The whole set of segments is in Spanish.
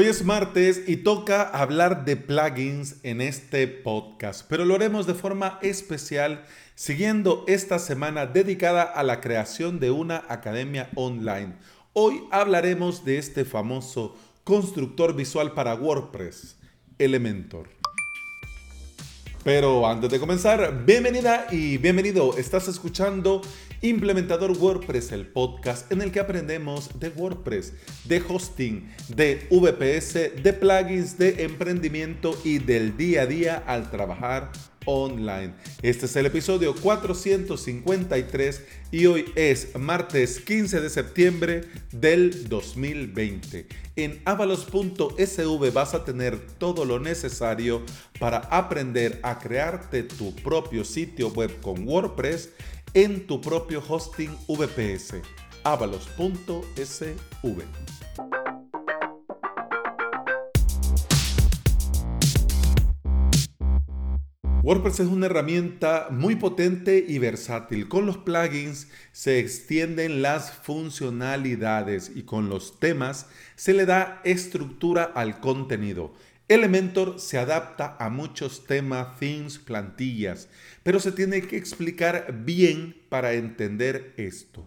Hoy es martes y toca hablar de plugins en este podcast, pero lo haremos de forma especial siguiendo esta semana dedicada a la creación de una academia online. Hoy hablaremos de este famoso constructor visual para WordPress, Elementor. Pero antes de comenzar, bienvenida y bienvenido. Estás escuchando Implementador WordPress, el podcast en el que aprendemos de WordPress, de hosting, de VPS, de plugins, de emprendimiento y del día a día al trabajar online. Este es el episodio 453 y hoy es martes 15 de septiembre del 2020. En avalos.sv vas a tener todo lo necesario para aprender a crearte tu propio sitio web con WordPress en tu propio hosting VPS. avalos.sv. WordPress es una herramienta muy potente y versátil. Con los plugins se extienden las funcionalidades y con los temas se le da estructura al contenido. Elementor se adapta a muchos temas, themes, plantillas, pero se tiene que explicar bien para entender esto.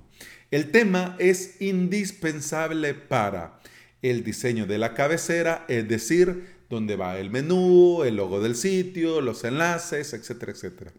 El tema es indispensable para el diseño de la cabecera, es decir, donde va el menú, el logo del sitio, los enlaces, etcétera, etcétera.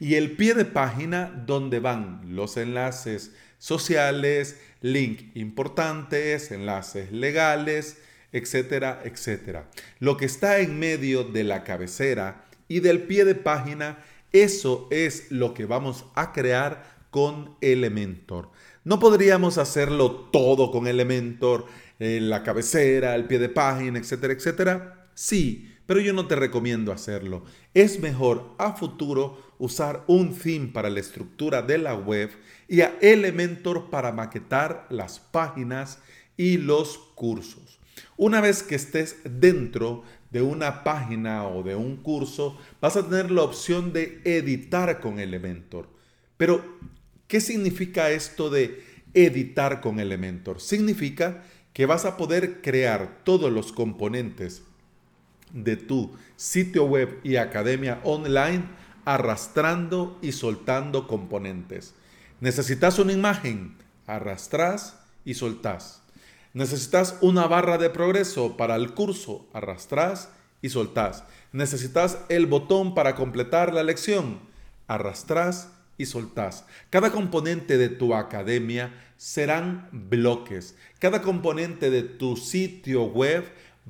Y el pie de página donde van los enlaces sociales, link importantes, enlaces legales, etcétera, etcétera. Lo que está en medio de la cabecera y del pie de página, eso es lo que vamos a crear con Elementor. No podríamos hacerlo todo con Elementor, eh, la cabecera, el pie de página, etcétera, etcétera Sí, pero yo no te recomiendo hacerlo. Es mejor a futuro usar un theme para la estructura de la web y a Elementor para maquetar las páginas y los cursos. Una vez que estés dentro de una página o de un curso, vas a tener la opción de editar con Elementor. Pero, ¿qué significa esto de editar con Elementor? Significa que vas a poder crear todos los componentes de tu sitio web y academia online arrastrando y soltando componentes. ¿Necesitas una imagen? Arrastras y soltás. ¿Necesitas una barra de progreso para el curso? Arrastras y soltás. ¿Necesitas el botón para completar la lección? Arrastras y soltás. Cada componente de tu academia serán bloques. Cada componente de tu sitio web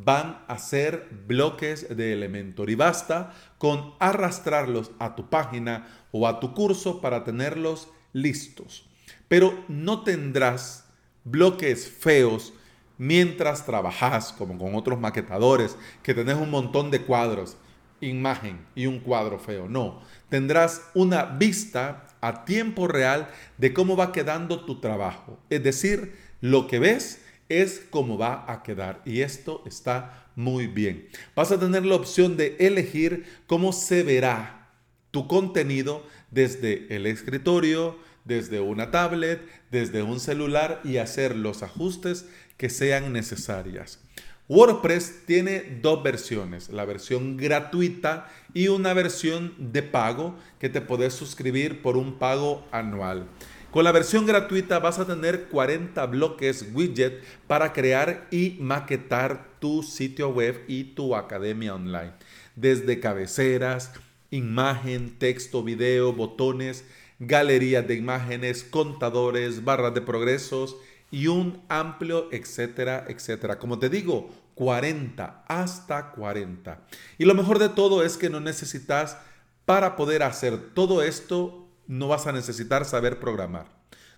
van a ser bloques de Elementor y basta con arrastrarlos a tu página o a tu curso para tenerlos listos. Pero no tendrás bloques feos mientras trabajas como con otros maquetadores que tenés un montón de cuadros, imagen y un cuadro feo. No, tendrás una vista a tiempo real de cómo va quedando tu trabajo. Es decir, lo que ves es como va a quedar y esto está muy bien. Vas a tener la opción de elegir cómo se verá tu contenido desde el escritorio, desde una tablet, desde un celular y hacer los ajustes que sean necesarias. WordPress tiene dos versiones, la versión gratuita y una versión de pago que te puedes suscribir por un pago anual. Con la versión gratuita vas a tener 40 bloques widget para crear y maquetar tu sitio web y tu academia online. Desde cabeceras, imagen, texto, video, botones, galerías de imágenes, contadores, barras de progresos y un amplio etcétera, etcétera. Como te digo, 40, hasta 40. Y lo mejor de todo es que no necesitas para poder hacer todo esto no vas a necesitar saber programar,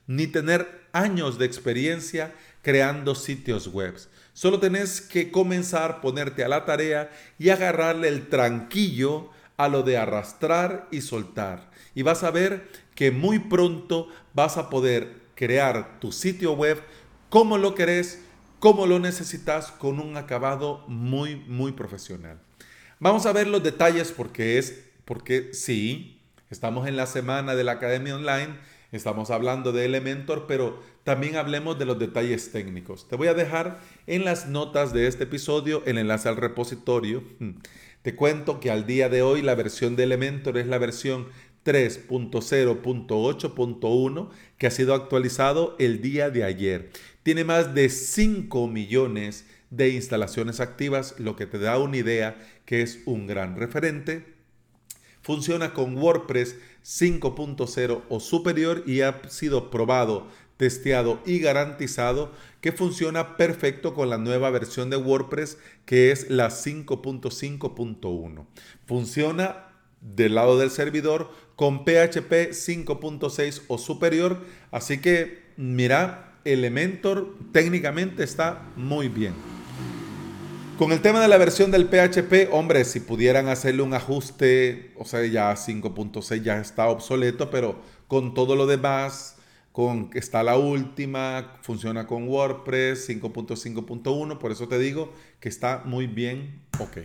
ni tener años de experiencia creando sitios web. Solo tenés que comenzar, ponerte a la tarea y agarrarle el tranquillo a lo de arrastrar y soltar. Y vas a ver que muy pronto vas a poder crear tu sitio web como lo querés, como lo necesitas, con un acabado muy, muy profesional. Vamos a ver los detalles porque es, porque sí, Estamos en la semana de la Academia Online, estamos hablando de Elementor, pero también hablemos de los detalles técnicos. Te voy a dejar en las notas de este episodio el enlace al repositorio. Te cuento que al día de hoy la versión de Elementor es la versión 3.0.8.1 que ha sido actualizado el día de ayer. Tiene más de 5 millones de instalaciones activas, lo que te da una idea que es un gran referente. Funciona con WordPress 5.0 o superior y ha sido probado, testeado y garantizado que funciona perfecto con la nueva versión de WordPress que es la 5.5.1. Funciona del lado del servidor con PHP 5.6 o superior, así que mira, Elementor técnicamente está muy bien. Con el tema de la versión del PHP, hombre, si pudieran hacerle un ajuste, o sea, ya 5.6 ya está obsoleto, pero con todo lo demás, con está la última, funciona con WordPress 5.5.1, por eso te digo que está muy bien. Ok,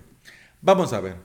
vamos a ver.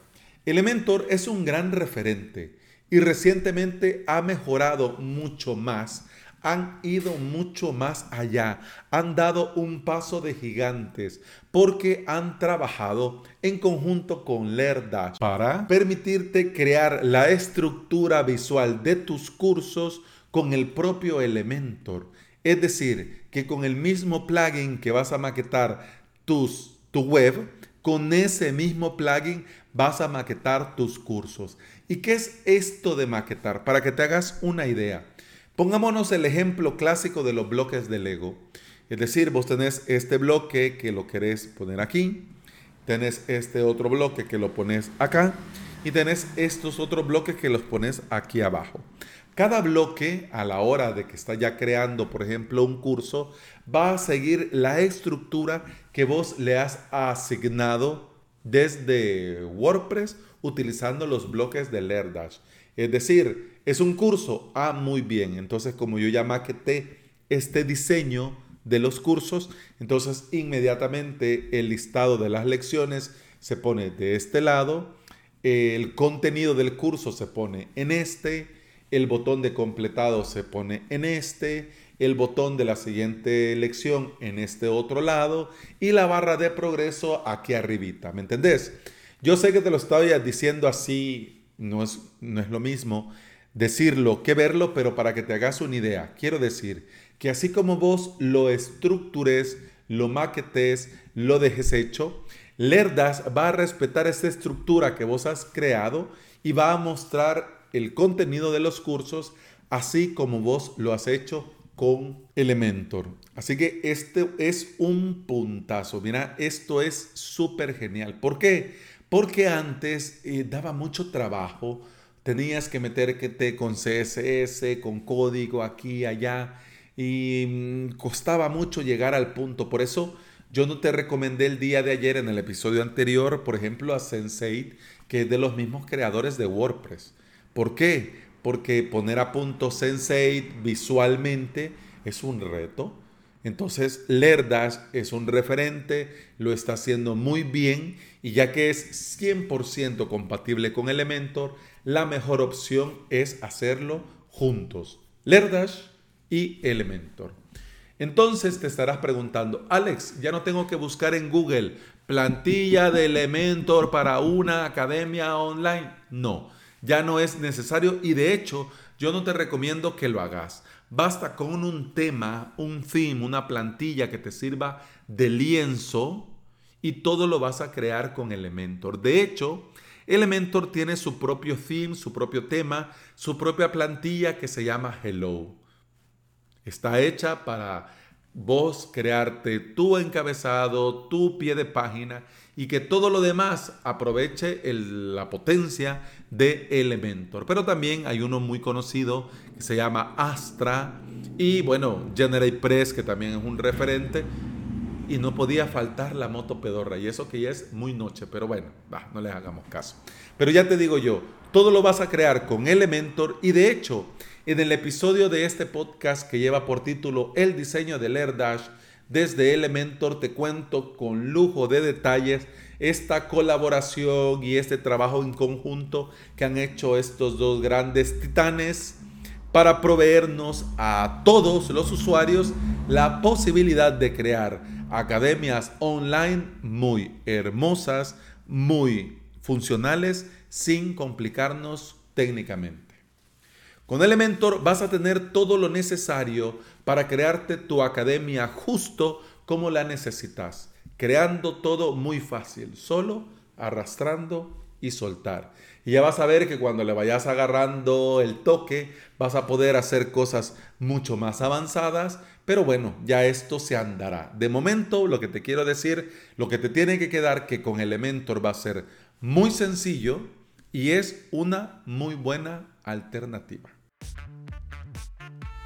Elementor es un gran referente y recientemente ha mejorado mucho más han ido mucho más allá, han dado un paso de gigantes porque han trabajado en conjunto con LearnDash para permitirte crear la estructura visual de tus cursos con el propio Elementor. Es decir, que con el mismo plugin que vas a maquetar tus, tu web, con ese mismo plugin vas a maquetar tus cursos. ¿Y qué es esto de maquetar? Para que te hagas una idea. Pongámonos el ejemplo clásico de los bloques de Lego. Es decir, vos tenés este bloque que lo querés poner aquí, tenés este otro bloque que lo pones acá y tenés estos otros bloques que los pones aquí abajo. Cada bloque a la hora de que está ya creando, por ejemplo, un curso, va a seguir la estructura que vos le has asignado desde WordPress utilizando los bloques de LearnDash. Es decir, es un curso. Ah, muy bien. Entonces, como yo ya maqueté este diseño de los cursos, entonces inmediatamente el listado de las lecciones se pone de este lado, el contenido del curso se pone en este, el botón de completado se pone en este, el botón de la siguiente lección en este otro lado y la barra de progreso aquí arribita, ¿me entendés? Yo sé que te lo estaba diciendo así, no es, no es lo mismo, decirlo que verlo, pero para que te hagas una idea, quiero decir que así como vos lo estructures, lo maquetes, lo dejes hecho, Lerdas va a respetar esa estructura que vos has creado y va a mostrar el contenido de los cursos así como vos lo has hecho con Elementor. Así que este es un puntazo. Mira, esto es súper genial. ¿Por qué? Porque antes eh, daba mucho trabajo tenías que meterte con CSS, con código aquí, allá, y mm, costaba mucho llegar al punto. Por eso yo no te recomendé el día de ayer en el episodio anterior, por ejemplo, a Sensei, que es de los mismos creadores de WordPress. ¿Por qué? Porque poner a punto Sensei visualmente es un reto. Entonces, Lerdash es un referente, lo está haciendo muy bien y ya que es 100% compatible con Elementor, la mejor opción es hacerlo juntos. Lerdash y Elementor. Entonces te estarás preguntando, Alex, ya no tengo que buscar en Google plantilla de Elementor para una academia online. No, ya no es necesario y de hecho yo no te recomiendo que lo hagas. Basta con un tema, un theme, una plantilla que te sirva de lienzo y todo lo vas a crear con Elementor. De hecho, Elementor tiene su propio theme, su propio tema, su propia plantilla que se llama Hello. Está hecha para vos crearte tu encabezado, tu pie de página y que todo lo demás aproveche la potencia de Elementor. Pero también hay uno muy conocido que se llama Astra y bueno, GeneratePress que también es un referente y no podía faltar la moto pedorra. Y eso que ya es muy noche, pero bueno, no les hagamos caso. Pero ya te digo yo, todo lo vas a crear con Elementor y de hecho, en el episodio de este podcast que lleva por título El diseño del AirDash, desde Elementor te cuento con lujo de detalles esta colaboración y este trabajo en conjunto que han hecho estos dos grandes titanes para proveernos a todos los usuarios la posibilidad de crear academias online muy hermosas, muy funcionales, sin complicarnos técnicamente. Con Elementor vas a tener todo lo necesario para crearte tu academia justo como la necesitas, creando todo muy fácil, solo arrastrando y soltar. Y ya vas a ver que cuando le vayas agarrando el toque, vas a poder hacer cosas mucho más avanzadas, pero bueno, ya esto se andará. De momento, lo que te quiero decir, lo que te tiene que quedar que con Elementor va a ser muy sencillo y es una muy buena alternativa.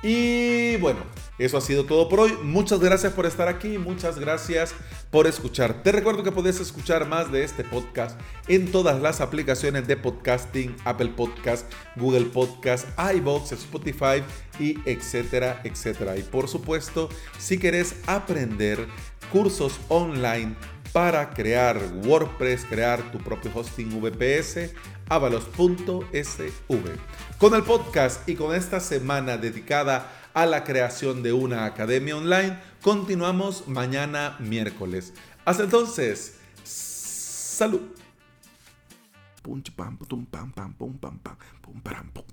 Y bueno, eso ha sido todo por hoy. Muchas gracias por estar aquí, muchas gracias por escuchar. Te recuerdo que puedes escuchar más de este podcast en todas las aplicaciones de podcasting, Apple Podcast, Google Podcast, iBox, Spotify y etcétera, etcétera. Y por supuesto, si quieres aprender cursos online para crear WordPress, crear tu propio hosting VPS, avalos.sv. Con el podcast y con esta semana dedicada a la creación de una academia online, continuamos mañana miércoles. Hasta entonces, salud. pum, pum, pam, pum, pam, pum, pam, pum,